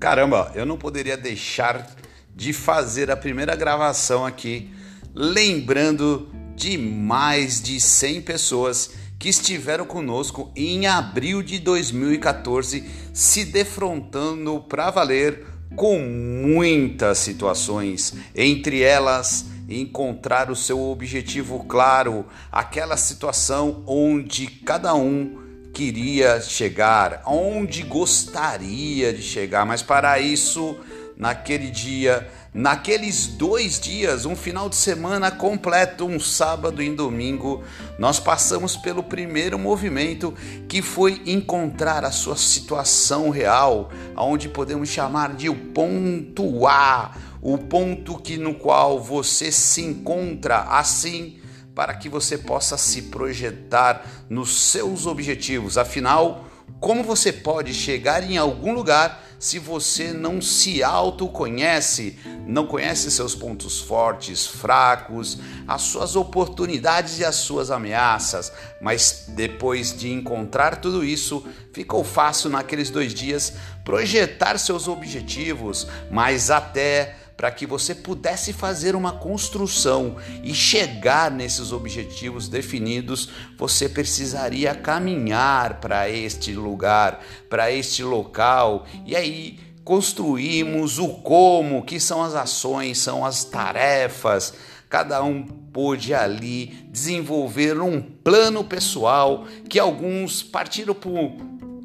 Caramba, eu não poderia deixar de fazer a primeira gravação aqui, lembrando de mais de 100 pessoas que estiveram conosco em abril de 2014, se defrontando para valer com muitas situações, entre elas encontrar o seu objetivo claro, aquela situação onde cada um queria chegar, onde gostaria de chegar, mas para isso, naquele dia, naqueles dois dias, um final de semana completo, um sábado e domingo, nós passamos pelo primeiro movimento que foi encontrar a sua situação real, aonde podemos chamar de o ponto A, o ponto que no qual você se encontra assim para que você possa se projetar nos seus objetivos. Afinal, como você pode chegar em algum lugar se você não se autoconhece, não conhece seus pontos fortes, fracos, as suas oportunidades e as suas ameaças? Mas depois de encontrar tudo isso, ficou fácil naqueles dois dias projetar seus objetivos, mas até para que você pudesse fazer uma construção e chegar nesses objetivos definidos, você precisaria caminhar para este lugar, para este local, e aí construímos o como, que são as ações, são as tarefas. Cada um pôde ali desenvolver um plano pessoal que alguns partiram por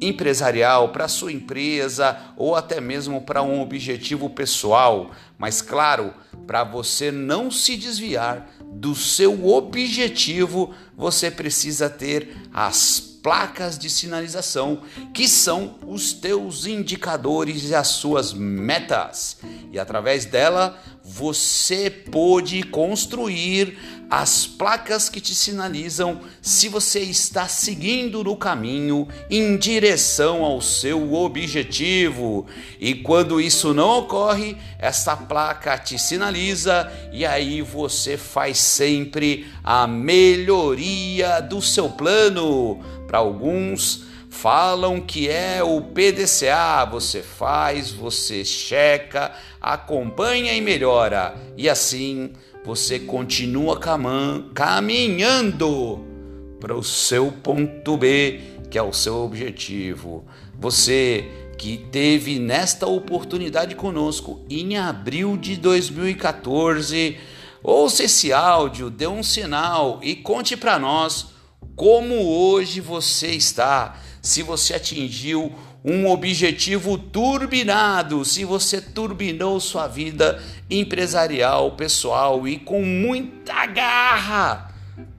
empresarial, para sua empresa ou até mesmo para um objetivo pessoal, mas claro, para você não se desviar do seu objetivo, você precisa ter as placas de sinalização, que são os teus indicadores e as suas metas. E através dela, você pode construir as placas que te sinalizam se você está seguindo no caminho em direção ao seu objetivo. E quando isso não ocorre, essa placa te sinaliza e aí você faz sempre a melhoria do seu plano. Para alguns, falam que é o PDCA. Você faz, você checa, acompanha e melhora. E assim você continua caminhando para o seu ponto B, que é o seu objetivo. Você que teve nesta oportunidade conosco em abril de 2014, ouça esse áudio, dê um sinal e conte para nós como hoje você está, se você atingiu um objetivo turbinado, se você turbinou sua vida empresarial, pessoal e com muita garra,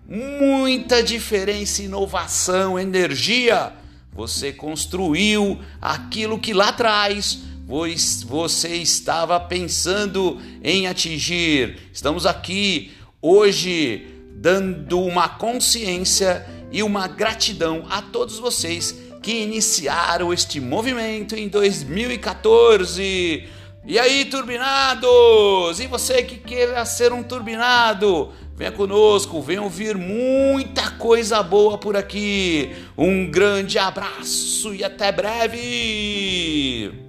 muita diferença, inovação, energia, você construiu aquilo que lá atrás você estava pensando em atingir. Estamos aqui hoje dando uma consciência e uma gratidão a todos vocês que iniciaram este movimento em 2014. E aí, turbinados? E você que queira ser um turbinado? Venha conosco, venha ouvir muita coisa boa por aqui. Um grande abraço e até breve!